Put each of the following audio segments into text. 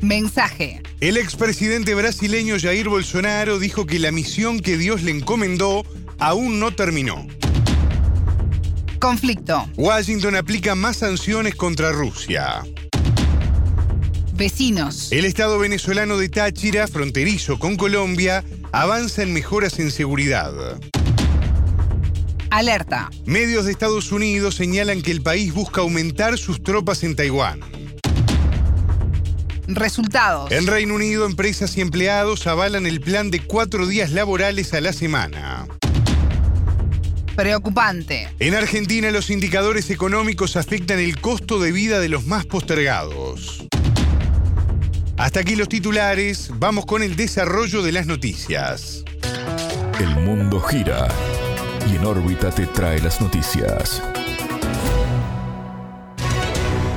Mensaje. El expresidente brasileño Jair Bolsonaro dijo que la misión que Dios le encomendó aún no terminó. Conflicto. Washington aplica más sanciones contra Rusia. Vecinos. El Estado venezolano de Táchira, fronterizo con Colombia, avanza en mejoras en seguridad. Alerta. Medios de Estados Unidos señalan que el país busca aumentar sus tropas en Taiwán. Resultados. En Reino Unido, empresas y empleados avalan el plan de cuatro días laborales a la semana. Preocupante. En Argentina, los indicadores económicos afectan el costo de vida de los más postergados. Hasta aquí los titulares, vamos con el desarrollo de las noticias. El mundo gira y en órbita te trae las noticias.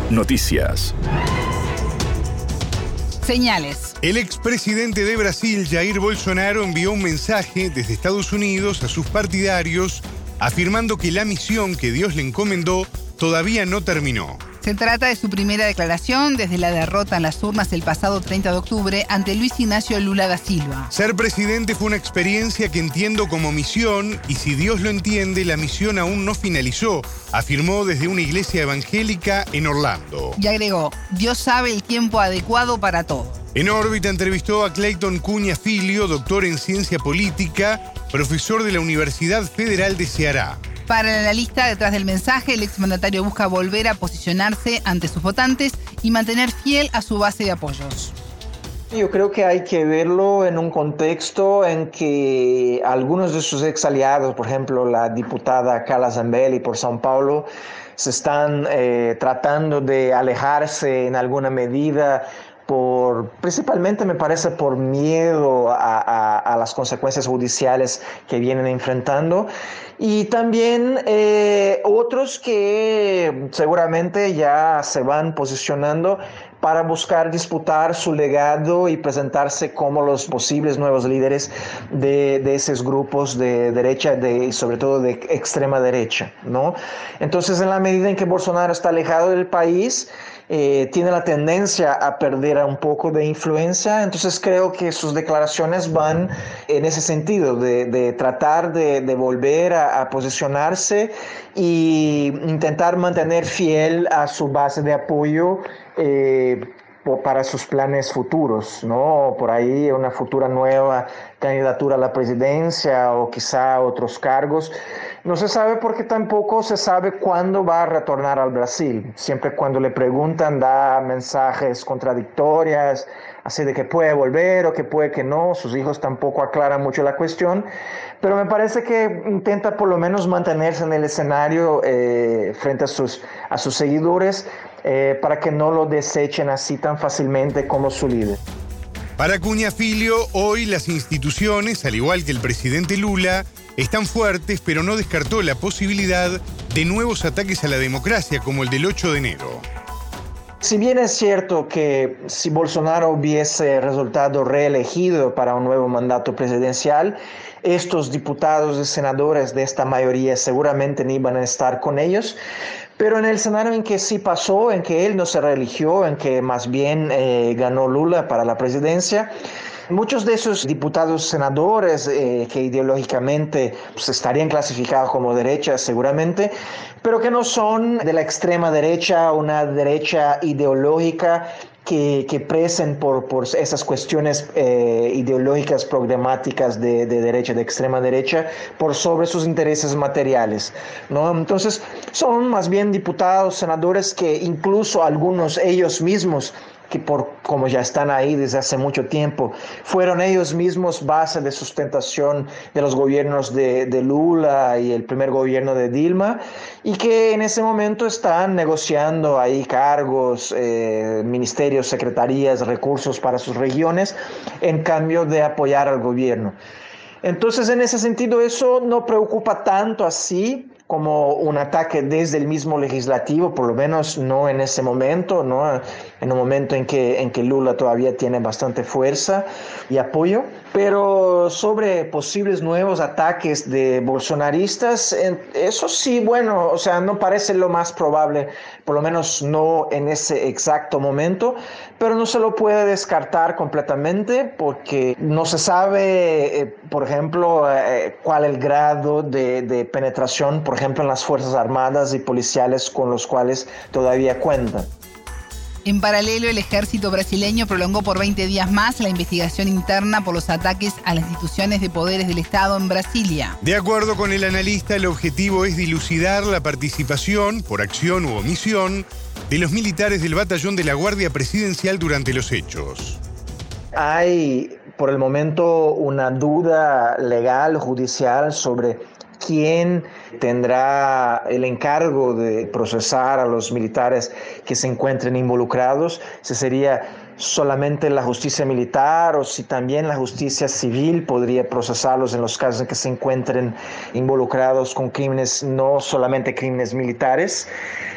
Noticias. Señales. El expresidente de Brasil, Jair Bolsonaro, envió un mensaje desde Estados Unidos a sus partidarios afirmando que la misión que Dios le encomendó todavía no terminó. Se trata de su primera declaración desde la derrota en las urnas el pasado 30 de octubre ante Luis Ignacio Lula da Silva. Ser presidente fue una experiencia que entiendo como misión y si Dios lo entiende, la misión aún no finalizó, afirmó desde una iglesia evangélica en Orlando. Y agregó, Dios sabe el tiempo adecuado para todo. En órbita entrevistó a Clayton Cuña Filio, doctor en ciencia política, profesor de la Universidad Federal de Ceará. Para la lista detrás del mensaje, el exmandatario busca volver a posicionarse ante sus votantes y mantener fiel a su base de apoyos. Yo creo que hay que verlo en un contexto en que algunos de sus ex aliados, por ejemplo la diputada Carla Zambelli por São Paulo, se están eh, tratando de alejarse en alguna medida por, principalmente me parece por miedo a, a, las consecuencias judiciales que vienen enfrentando y también eh, otros que seguramente ya se van posicionando para buscar disputar su legado y presentarse como los posibles nuevos líderes de, de esos grupos de derecha de, y sobre todo de extrema derecha, ¿no? Entonces, en la medida en que Bolsonaro está alejado del país, eh, tiene la tendencia a perder un poco de influencia, entonces creo que sus declaraciones van en ese sentido, de, tratar de, volver a, a, posicionarse y intentar mantener fiel a su base de apoyo. Eh, para sus planes futuros, ¿no? Por ahí una futura nueva candidatura a la presidencia o quizá otros cargos. No se sabe porque tampoco se sabe cuándo va a retornar al Brasil. Siempre cuando le preguntan da mensajes contradictorias, así de que puede volver o que puede que no. Sus hijos tampoco aclaran mucho la cuestión, pero me parece que intenta por lo menos mantenerse en el escenario eh, frente a sus, a sus seguidores eh, para que no lo desechen así tan fácilmente como su líder. Para Cuña Filio, hoy las instituciones, al igual que el presidente Lula, están fuertes, pero no descartó la posibilidad de nuevos ataques a la democracia, como el del 8 de enero. Si bien es cierto que si Bolsonaro hubiese resultado reelegido para un nuevo mandato presidencial, estos diputados y senadores de esta mayoría seguramente no iban a estar con ellos. Pero en el escenario en que sí pasó, en que él no se reeligió, en que más bien eh, ganó Lula para la presidencia, Muchos de esos diputados senadores eh, que ideológicamente pues, estarían clasificados como derecha seguramente, pero que no son de la extrema derecha, una derecha ideológica que, que presen por, por esas cuestiones eh, ideológicas programáticas de, de, derecha, de extrema derecha, por sobre sus intereses materiales. ¿no? Entonces, son más bien diputados, senadores que incluso algunos ellos mismos que por como ya están ahí desde hace mucho tiempo, fueron ellos mismos base de sustentación de los gobiernos de, Lula y el primer gobierno de Dilma, y que en ese momento están negociando ahí cargos, eh, ministerios, secretarías, recursos para sus regiones, en cambio de apoyar al gobierno. Entonces, en ese sentido, eso no preocupa tanto así como un ataque desde el mismo legislativo, por lo menos no en ese momento, ¿no? en un momento en que, en que Lula todavía tiene bastante fuerza y apoyo. Pero sobre posibles nuevos ataques de bolsonaristas, eso sí, bueno, o sea, no parece lo más probable, por lo menos no en ese exacto momento, pero no se lo puede descartar completamente porque no se sabe, eh, por ejemplo, eh, cuál el grado de, de penetración, por ejemplo, en las Fuerzas Armadas y policiales con los cuales todavía cuentan. En paralelo, el ejército brasileño prolongó por 20 días más la investigación interna por los ataques a las instituciones de poderes del Estado en Brasilia. De acuerdo con el analista, el objetivo es dilucidar la participación, por acción u omisión, de los militares del batallón de la Guardia Presidencial durante los hechos. Hay por el momento una duda legal, judicial sobre quién tendrá el encargo de procesar a los militares que se encuentren involucrados. Se sería solamente la justicia militar o si también la justicia civil podría procesarlos en los casos en que se encuentren involucrados con crímenes, no solamente crímenes militares.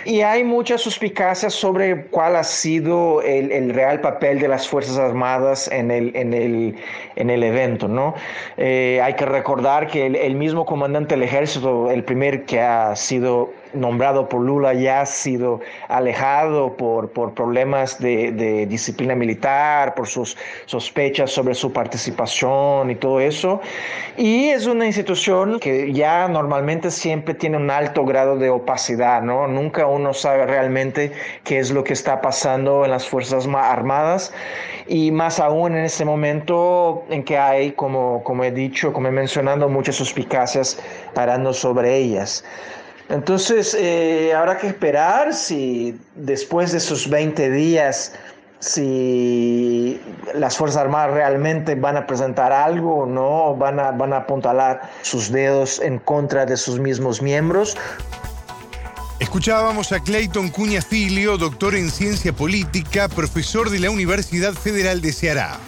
Y hay muchas suspicacias sobre cuál ha sido el, real papel de las Fuerzas Armadas en el, en el, en el evento. ¿no? Eh, hay que recordar que el, el mismo comandante del ejército, el primer que ha sido nombrado por Lula ya ha sido alejado por, por problemas de, disciplina militar, por sus sospechas sobre su participación y todo eso. Y es una institución que ya normalmente siempre tiene un alto grado de opacidad, ¿no? Nunca uno sabe realmente qué es lo que está pasando en las Fuerzas Armadas y más aún en este momento en que hay, como, como he dicho, como he mencionado, muchas suspicacias parando sobre ellas. Entonces, eh, habrá que esperar si después de esos 20 días, si las Fuerzas Armadas realmente van a presentar algo o no, van a, van a apuntalar sus dedos en contra de sus mismos miembros. Escuchábamos a Clayton Cuña Filio, doctor en ciencia política, profesor de la Universidad Federal de Ceará.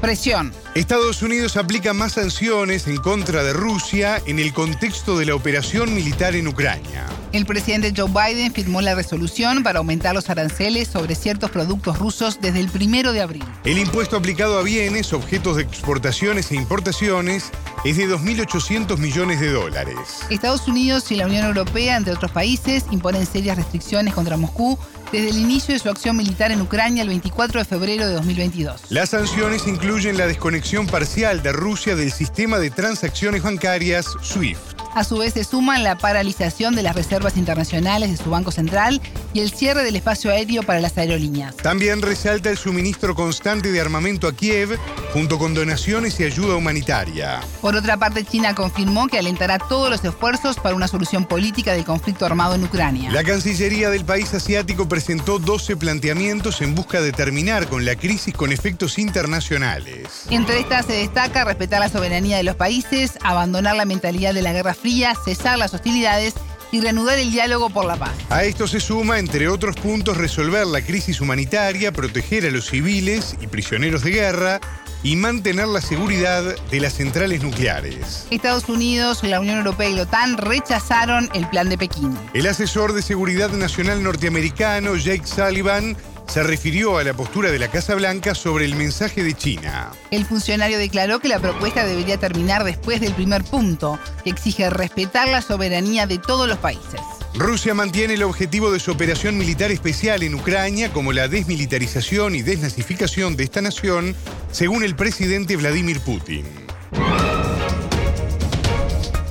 Presión. Estados Unidos aplica más sanciones en contra de Rusia en el contexto de la operación militar en Ucrania. El presidente Joe Biden firmó la resolución para aumentar los aranceles sobre ciertos productos rusos desde el primero de abril. El impuesto aplicado a bienes, objetos de exportaciones e importaciones es de 2.800 millones de dólares. Estados Unidos y la Unión Europea, entre otros países, imponen serias restricciones contra Moscú desde el inicio de su acción militar en Ucrania el 24 de febrero de 2022. Las sanciones incluyen la desconexión parcial de Rusia del sistema de transacciones bancarias SWIFT. A su vez se suman la paralización de las reservas internacionales de su Banco Central y el cierre del espacio aéreo para las aerolíneas. También resalta el suministro constante de armamento a Kiev, junto con donaciones y ayuda humanitaria. Por otra parte, China confirmó que alentará todos los esfuerzos para una solución política del conflicto armado en Ucrania. La Cancillería del país asiático presentó 12 planteamientos en busca de terminar con la crisis con efectos internacionales. Entre estas se destaca respetar la soberanía de los países, abandonar la mentalidad de la guerra fría, cesar las hostilidades y reanudar el diálogo por la paz. A esto se suma, entre otros puntos, resolver la crisis humanitaria, proteger a los civiles y prisioneros de guerra y mantener la seguridad de las centrales nucleares. Estados Unidos, la Unión Europea y la OTAN rechazaron el plan de Pekín. El asesor de seguridad nacional norteamericano, Jake Sullivan, se refirió a la postura de la Casa Blanca sobre el mensaje de China. El funcionario declaró que la propuesta debería terminar después del primer punto, que exige respetar la soberanía de todos los países. Rusia mantiene el objetivo de su operación militar especial en Ucrania como la desmilitarización y desnazificación de esta nación, según el presidente Vladimir Putin.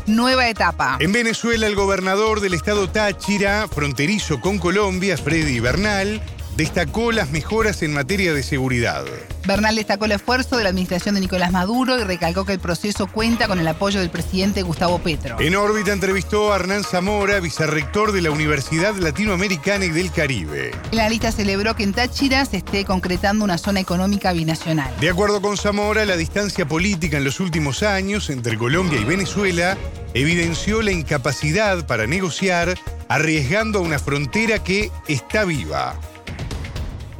Nueva etapa. En Venezuela, el gobernador del estado Táchira, fronterizo con Colombia, Freddy Bernal, destacó las mejoras en materia de seguridad. Bernal destacó el esfuerzo de la administración de Nicolás Maduro y recalcó que el proceso cuenta con el apoyo del presidente Gustavo Petro. En órbita entrevistó a Hernán Zamora, vicerrector de la Universidad Latinoamericana y del Caribe. El analista celebró que en Táchira se esté concretando una zona económica binacional. De acuerdo con Zamora, la distancia política en los últimos años entre Colombia y Venezuela evidenció la incapacidad para negociar, arriesgando a una frontera que está viva.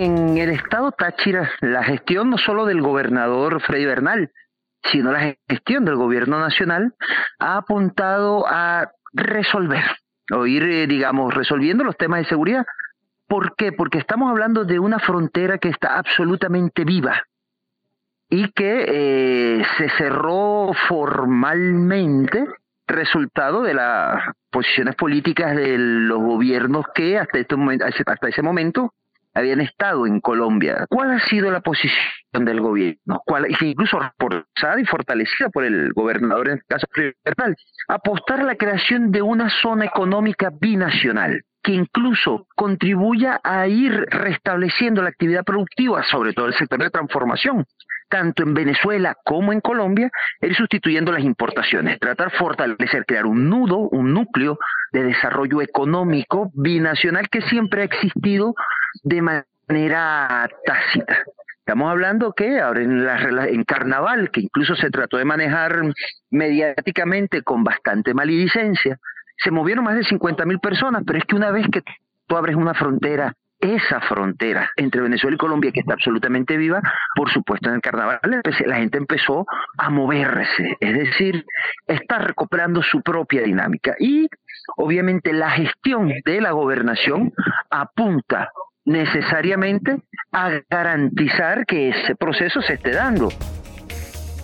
En el estado Táchira, la gestión no solo del gobernador Freddy Bernal, sino la gestión del gobierno nacional ha apuntado a resolver o ir, eh, digamos, resolviendo los temas de seguridad. ¿Por qué? Porque estamos hablando de una frontera que está absolutamente viva y que eh, se cerró formalmente resultado de las posiciones políticas de los gobiernos que hasta, este ese momento habían estado en Colombia. ¿Cuál ha sido la posición del gobierno? ¿Cuál, incluso reforzada y fortalecida por el gobernador, en este caso apostar a la creación de una zona económica binacional que incluso contribuya a ir restableciendo la actividad productiva, sobre todo el sector de transformación, tanto en Venezuela como en Colombia, ir sustituyendo las importaciones, tratar de fortalecer, crear un nudo, un núcleo de desarrollo económico binacional que siempre ha existido de manera tácita. Estamos hablando que ahora en, en carnaval, que incluso se trató de manejar mediáticamente con bastante maledicencia, se movieron más de 50 mil personas, pero es que una vez que tú abres una frontera esa frontera entre Venezuela y Colombia, que está absolutamente viva, por supuesto en el carnaval la gente empezó a moverse, es decir, está recuperando su propia dinámica. Y obviamente la gestión de la gobernación apunta necesariamente a garantizar que ese proceso se esté dando.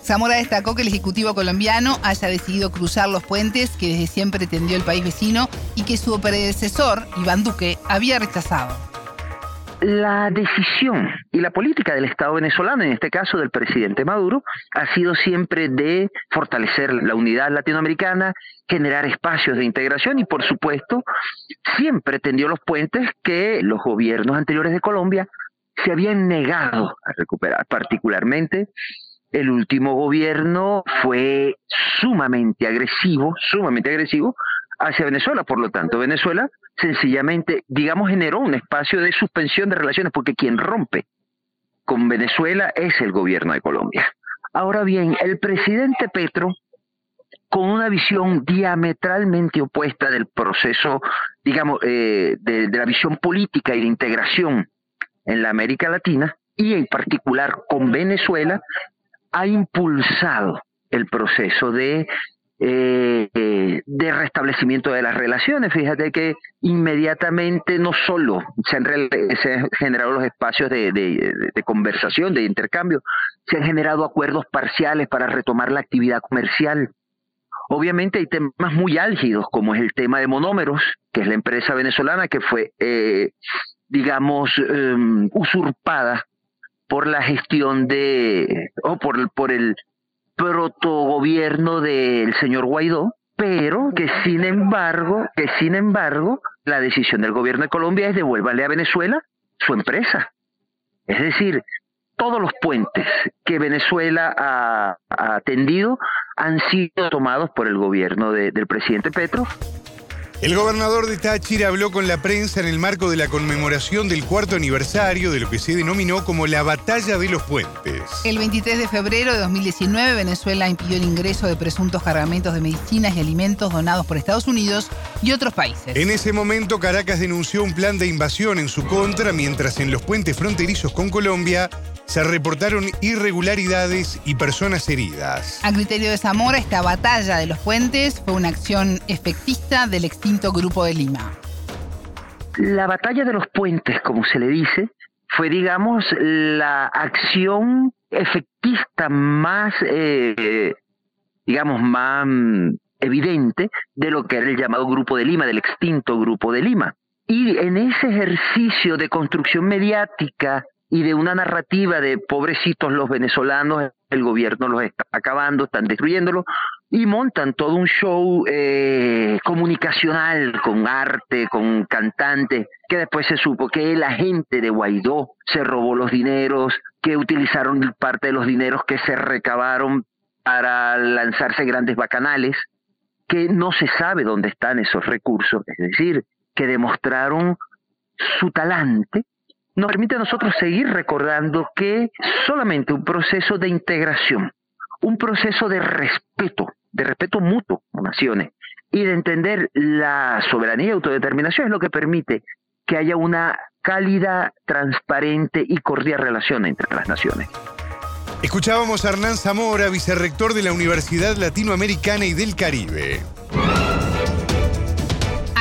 Zamora destacó que el Ejecutivo colombiano haya decidido cruzar los puentes que desde siempre tendió el país vecino y que su predecesor, Iván Duque, había rechazado. La decisión y la política del Estado venezolano, en este caso del presidente Maduro, ha sido siempre de fortalecer la unidad latinoamericana, generar espacios de integración y, por supuesto, siempre tendió los puentes que los gobiernos anteriores de Colombia se habían negado a recuperar. Particularmente, el último gobierno fue sumamente agresivo, sumamente agresivo hacia Venezuela. Por lo tanto, Venezuela sencillamente, digamos, generó un espacio de suspensión de relaciones, porque quien rompe con Venezuela es el gobierno de Colombia. Ahora bien, el presidente Petro, con una visión diametralmente opuesta del proceso, digamos, eh, de, de la visión política y de integración en la América Latina, y en particular con Venezuela, ha impulsado el proceso de eh, de restablecimiento de las relaciones. Fíjate que inmediatamente no solo se han, generado los espacios de, conversación, de intercambio, se han generado acuerdos parciales para retomar la actividad comercial. Obviamente hay temas muy álgidos, como es el tema de monómeros, que es la empresa venezolana que fue, eh, digamos, em, usurpada por la gestión de, o por el protogobierno del señor Guaidó, pero que sin embargo, que sin embargo, la decisión del gobierno de Colombia es devuélvale a Venezuela su empresa. Es decir, todos los puentes que Venezuela ha, atendido han sido tomados por el gobierno del presidente Petro el gobernador de Táchira habló con la prensa en el marco de la conmemoración del cuarto aniversario de lo que se denominó como la Batalla de los Puentes. El 23 de febrero de 2019, Venezuela impidió el ingreso de presuntos cargamentos de medicinas y alimentos donados por Estados Unidos y otros países. En ese momento, Caracas denunció un plan de invasión en su contra, mientras en los puentes fronterizos con Colombia se reportaron irregularidades y personas heridas. A criterio de Zamora, esta batalla de los puentes fue una acción efectista del extinto Grupo de Lima. La batalla de los puentes, como se le dice, fue, digamos, la acción efectista más, eh, digamos, más mm, evidente de lo que era el llamado Grupo de Lima, del extinto Grupo de Lima. Y en ese ejercicio de construcción mediática y de una narrativa de pobrecitos los venezolanos, el gobierno los está acabando, están destruyéndolos, y montan todo un show eh, comunicacional con arte, con cantantes, que después se supo que la gente de Guaidó se robó los dineros, que utilizaron parte de los dineros que se recabaron para lanzarse grandes bacanales, que no se sabe dónde están esos recursos, es decir, que demostraron su talante, nos permite a nosotros seguir recordando que solamente un proceso de integración, un proceso de respeto, de respeto mutuo con naciones y de entender la soberanía y autodeterminación es lo que permite que haya una cálida, transparente y cordial relación entre las naciones. Escuchábamos a Hernán Zamora, vicerrector de la Universidad Latinoamericana y del Caribe.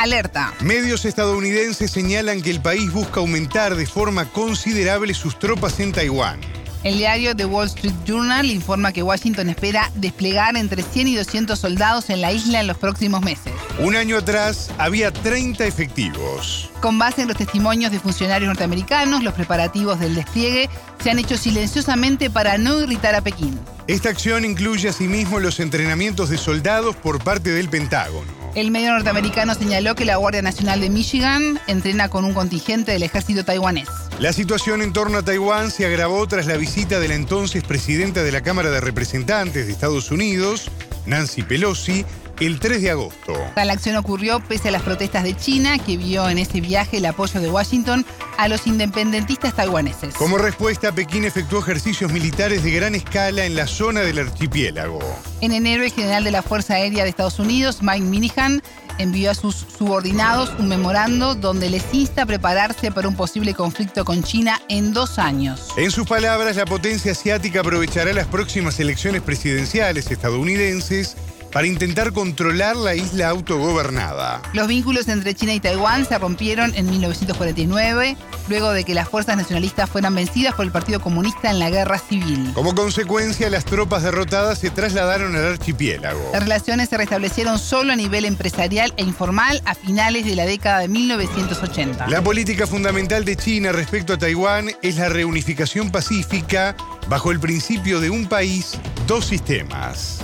Alerta. Medios estadounidenses señalan que el país busca aumentar de forma considerable sus tropas en Taiwán. El diario The Wall Street Journal informa que Washington espera desplegar entre 100 y 200 soldados en la isla en los próximos meses. Un año atrás había 30 efectivos. Con base en los testimonios de funcionarios norteamericanos, los preparativos del despliegue se han hecho silenciosamente para no irritar a Pekín. Esta acción incluye asimismo los entrenamientos de soldados por parte del Pentágono. El medio norteamericano señaló que la Guardia Nacional de Michigan entrena con un contingente del ejército taiwanés. La situación en torno a Taiwán se agravó tras la visita de la entonces presidenta de la Cámara de Representantes de Estados Unidos, Nancy Pelosi, el 3 de agosto. Tal acción ocurrió pese a las protestas de China, que vio en ese viaje el apoyo de Washington a los independentistas taiwaneses. Como respuesta, Pekín efectuó ejercicios militares de gran escala en la zona del archipiélago. En enero, el general de la Fuerza Aérea de Estados Unidos, Mike Minihan, envió a sus subordinados un memorando donde les insta a prepararse para un posible conflicto con China en dos años. En sus palabras, la potencia asiática aprovechará las próximas elecciones presidenciales estadounidenses para intentar controlar la isla autogobernada. Los vínculos entre China y Taiwán se rompieron en 1949, luego de que las fuerzas nacionalistas fueran vencidas por el Partido Comunista en la Guerra Civil. Como consecuencia, las tropas derrotadas se trasladaron al archipiélago. Las relaciones se restablecieron solo a nivel empresarial e informal a finales de la década de 1980. La política fundamental de China respecto a Taiwán es la reunificación pacífica bajo el principio de un país, dos sistemas.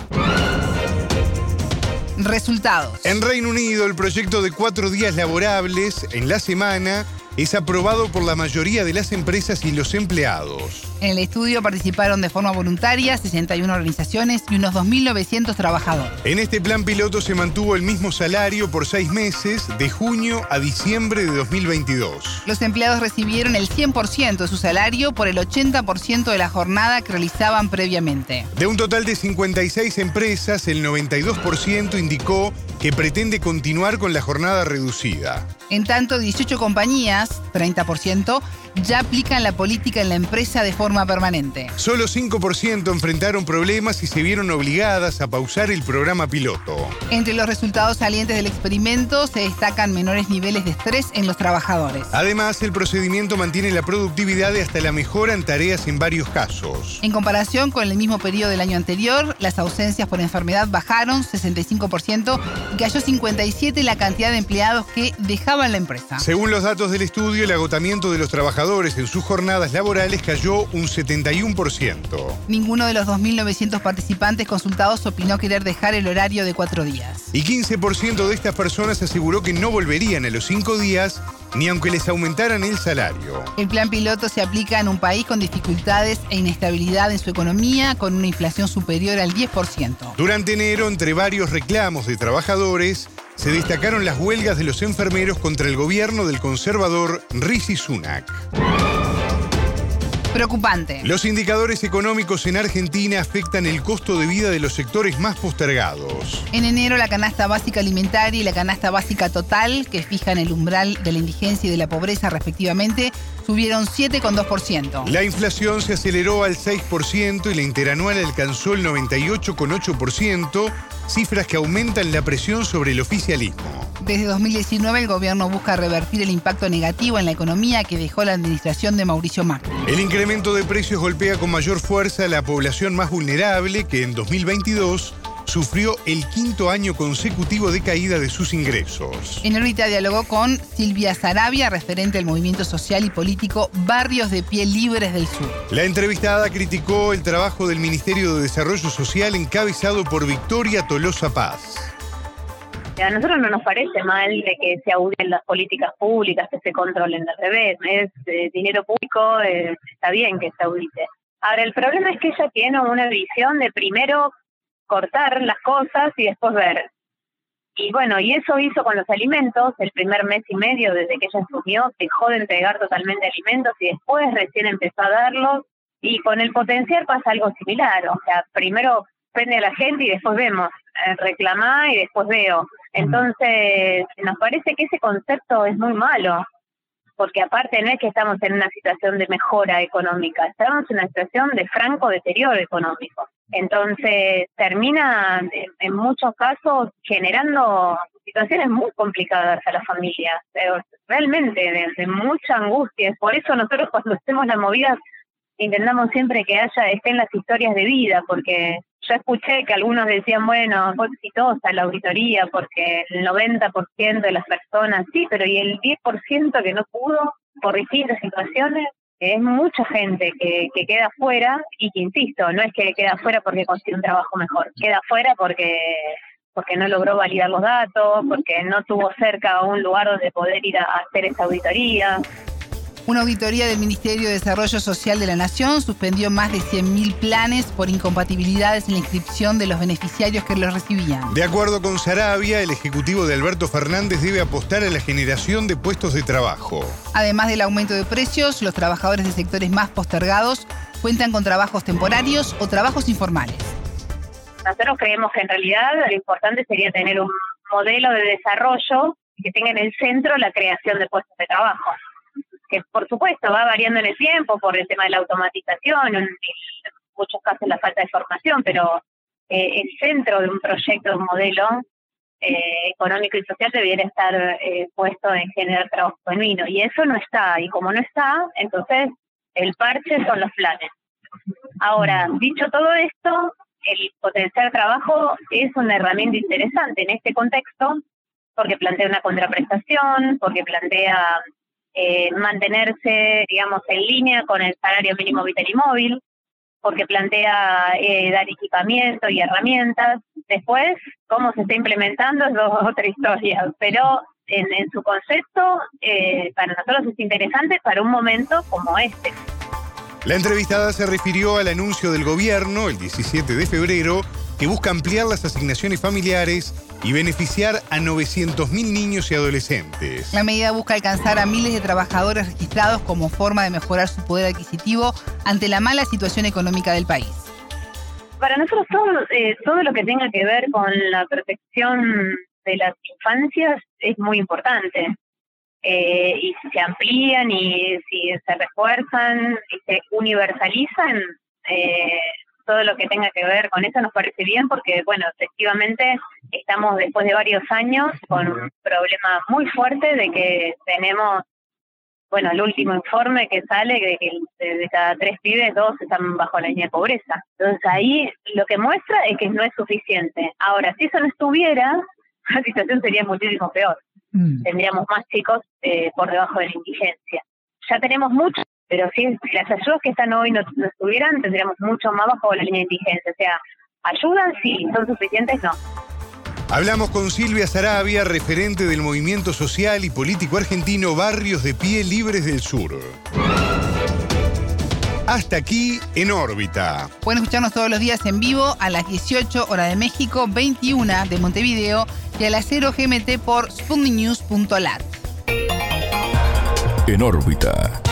Resultados. En Reino Unido, el proyecto de cuatro días laborables en la semana es aprobado por la mayoría de las empresas y los empleados. En el estudio participaron de forma voluntaria 61 organizaciones y unos 2.900 trabajadores. En este plan piloto se mantuvo el mismo salario por seis meses, de junio a diciembre de 2022. Los empleados recibieron el 100% de su salario por el 80% de la jornada que realizaban previamente. De un total de 56 empresas, el 92% indicó que pretende continuar con la jornada reducida. En tanto, 18 compañías, 30%, ya aplican la política en la empresa de forma permanente. Solo 5% enfrentaron problemas y se vieron obligadas a pausar el programa piloto. Entre los resultados salientes del experimento se destacan menores niveles de estrés en los trabajadores. Además, el procedimiento mantiene la productividad y hasta la mejora en tareas en varios casos. En comparación con el mismo periodo del año anterior, las ausencias por enfermedad bajaron 65% y cayó 57 la cantidad de empleados que dejaban la empresa. Según los datos del estudio, el agotamiento de los trabajadores en sus jornadas laborales cayó un 71%. Ninguno de los 2.900 participantes consultados opinó querer dejar el horario de cuatro días. Y 15% de estas personas aseguró que no volverían a los cinco días ni aunque les aumentaran el salario. El plan piloto se aplica en un país con dificultades e inestabilidad en su economía, con una inflación superior al 10%. Durante enero, entre varios reclamos de trabajadores, se destacaron las huelgas de los enfermeros contra el gobierno del conservador Rishi Sunak. Preocupante. Los indicadores económicos en Argentina afectan el costo de vida de los sectores más postergados. En enero la canasta básica alimentaria y la canasta básica total, que fijan el umbral de la indigencia y de la pobreza respectivamente, subieron 7,2%. La inflación se aceleró al 6% y la interanual alcanzó el 98,8%, cifras que aumentan la presión sobre el oficialismo. Desde 2019 el gobierno busca revertir el impacto negativo en la economía que dejó la administración de Mauricio Macri. El incremento de precios golpea con mayor fuerza a la población más vulnerable que en 2022 sufrió el quinto año consecutivo de caída de sus ingresos. En órbita dialogó con Silvia Sarabia, referente del movimiento social y político Barrios de Pie Libres del Sur. La entrevistada criticó el trabajo del Ministerio de Desarrollo Social encabezado por Victoria Tolosa Paz. A nosotros no nos parece mal de que se audien las políticas públicas, que se controlen al revés. Es eh, dinero público, eh, está bien que se audite. Ahora, el problema es que ella tiene una visión de primero cortar las cosas y después ver. Y bueno, y eso hizo con los alimentos, el primer mes y medio desde que ella asumió, dejó de entregar totalmente alimentos y después recién empezó a darlos. Y con el potencial pasa algo similar, o sea, primero prende a la gente y después vemos, eh, reclamar y después veo. Entonces, nos parece que ese concepto es muy malo, porque aparte no es que estamos en una situación de mejora económica, estamos en una situación de franco deterioro económico. Entonces, termina en muchos casos generando situaciones muy complicadas a las familias, realmente de, mucha angustia. Por eso nosotros cuando hacemos las movidas intentamos siempre que haya, estén las historias de vida, porque yo escuché que algunos decían, bueno, fue exitosa la auditoría porque el 90% de las personas, sí, pero ¿y el 10% que no pudo por distintas situaciones? Es mucha gente que, que queda fuera y que, insisto, no es que queda fuera porque consigue un trabajo mejor, queda fuera porque porque no logró validar los datos, porque no tuvo cerca un lugar donde poder ir a hacer esa auditoría. Una auditoría del Ministerio de Desarrollo Social de la Nación suspendió más de 100.000 planes por incompatibilidades en la inscripción de los beneficiarios que los recibían. De acuerdo con Sarabia, el Ejecutivo de Alberto Fernández debe apostar a la generación de puestos de trabajo. Además del aumento de precios, los trabajadores de sectores más postergados cuentan con trabajos temporarios o trabajos informales. Nosotros creemos que en realidad lo importante sería tener un modelo de desarrollo que tenga en el centro la creación de puestos de trabajo que por supuesto va variando en el tiempo por el tema de la automatización, en, muchos casos la falta de formación, pero eh, el centro de un proyecto, de un modelo eh, económico y social debiera estar eh, puesto en generar trabajo genuino. Y eso no está, y como no está, entonces el parche son los planes. Ahora, dicho todo esto, el potencial trabajo es una herramienta interesante en este contexto porque plantea una contraprestación, porque plantea eh, mantenerse, digamos, en línea con el salario mínimo vital y móvil, porque plantea eh, dar equipamiento y herramientas. Después, cómo se está implementando es otra historia, pero en, su concepto, eh, para nosotros es interesante para un momento como este. La entrevistada se refirió al anuncio del gobierno el 17 de febrero que busca ampliar las asignaciones familiares y beneficiar a 900.000 niños y adolescentes. La medida busca alcanzar a miles de trabajadores registrados como forma de mejorar su poder adquisitivo ante la mala situación económica del país. Para nosotros todo, eh, todo lo que tenga que ver con la protección de las infancias es muy importante. Eh, y si se amplían y si se refuerzan y se universalizan, eh, todo lo que tenga que ver con eso nos parece bien porque, bueno, efectivamente estamos después de varios años con un problema muy fuerte de que tenemos, bueno, el último informe que sale de que de cada tres pibes, dos están bajo la línea de pobreza. Entonces ahí lo que muestra es que no es suficiente. Ahora, si eso no estuviera, la situación sería muchísimo peor. Mm. Tendríamos más chicos eh, por debajo de la indigencia. Ya tenemos muchos pero si las ayudas que están hoy no, estuvieran, tendríamos mucho más bajo la línea de indigencia. O sea, ayudan, sí, son suficientes, no. Hablamos con Silvia Sarabia, referente del movimiento social y político argentino Barrios de Pie Libres del Sur. Hasta aquí en órbita. Pueden escucharnos todos los días en vivo a las 18 horas de México, 21 de Montevideo y a las 0 GMT por sputniknews.lat. En órbita.